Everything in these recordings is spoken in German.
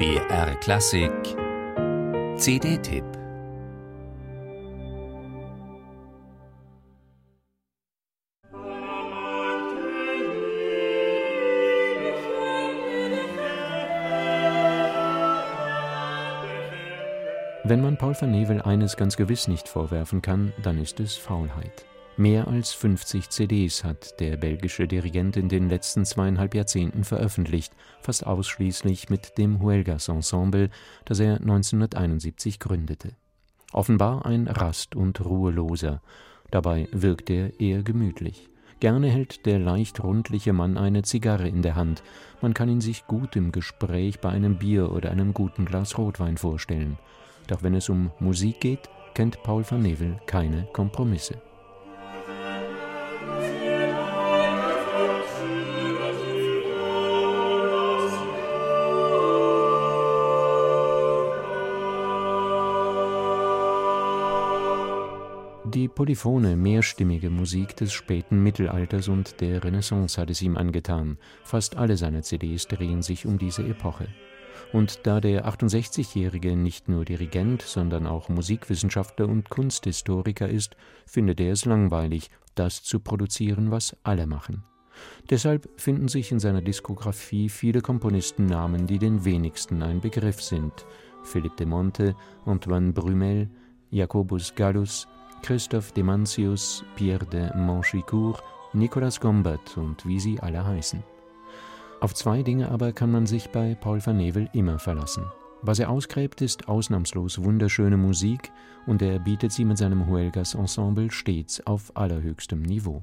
BR Klassik CD-Tipp Wenn man Paul van Nevel eines ganz gewiss nicht vorwerfen kann, dann ist es Faulheit. Mehr als 50 CDs hat der belgische Dirigent in den letzten zweieinhalb Jahrzehnten veröffentlicht, fast ausschließlich mit dem Huelgas Ensemble, das er 1971 gründete. Offenbar ein rast- und ruheloser. Dabei wirkt er eher gemütlich. Gerne hält der leicht rundliche Mann eine Zigarre in der Hand. Man kann ihn sich gut im Gespräch bei einem Bier oder einem guten Glas Rotwein vorstellen. Doch wenn es um Musik geht, kennt Paul van Nevel keine Kompromisse. Die polyphone, mehrstimmige Musik des späten Mittelalters und der Renaissance hat es ihm angetan. Fast alle seine CDs drehen sich um diese Epoche. Und da der 68-Jährige nicht nur Dirigent, sondern auch Musikwissenschaftler und Kunsthistoriker ist, findet er es langweilig, das zu produzieren, was alle machen. Deshalb finden sich in seiner Diskografie viele Komponistennamen, die den wenigsten ein Begriff sind. Philippe de Monte, Antoine Brumel, Jacobus Gallus, Christoph Demantius, Pierre de Manchicourt, Nicolas Gombert und wie sie alle heißen. Auf zwei Dinge aber kann man sich bei Paul van Nevel immer verlassen. Was er ausgräbt, ist ausnahmslos wunderschöne Musik und er bietet sie mit seinem Huelgas Ensemble stets auf allerhöchstem Niveau.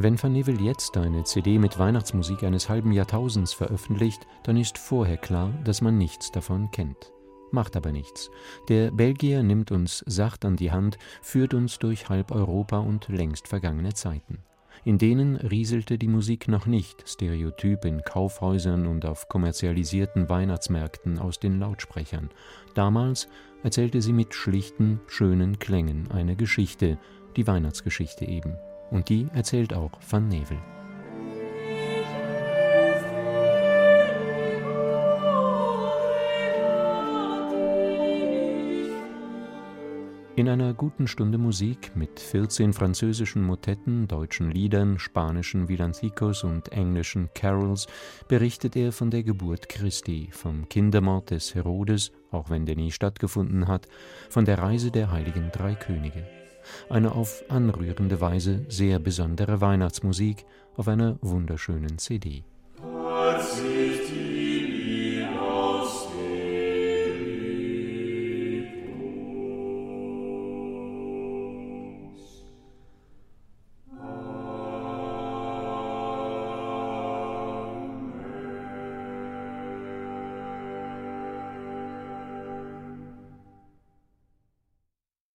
Wenn Van Nevel jetzt eine CD mit Weihnachtsmusik eines halben Jahrtausends veröffentlicht, dann ist vorher klar, dass man nichts davon kennt. Macht aber nichts. Der Belgier nimmt uns sacht an die Hand, führt uns durch halb Europa und längst vergangene Zeiten. In denen rieselte die Musik noch nicht stereotyp in Kaufhäusern und auf kommerzialisierten Weihnachtsmärkten aus den Lautsprechern. Damals erzählte sie mit schlichten, schönen Klängen eine Geschichte, die Weihnachtsgeschichte eben. Und die erzählt auch Van Nevel. In einer guten Stunde Musik mit 14 französischen Motetten, deutschen Liedern, spanischen Villancicos und englischen Carols berichtet er von der Geburt Christi, vom Kindermord des Herodes, auch wenn der nie stattgefunden hat, von der Reise der heiligen drei Könige eine auf anrührende Weise sehr besondere Weihnachtsmusik auf einer wunderschönen CD.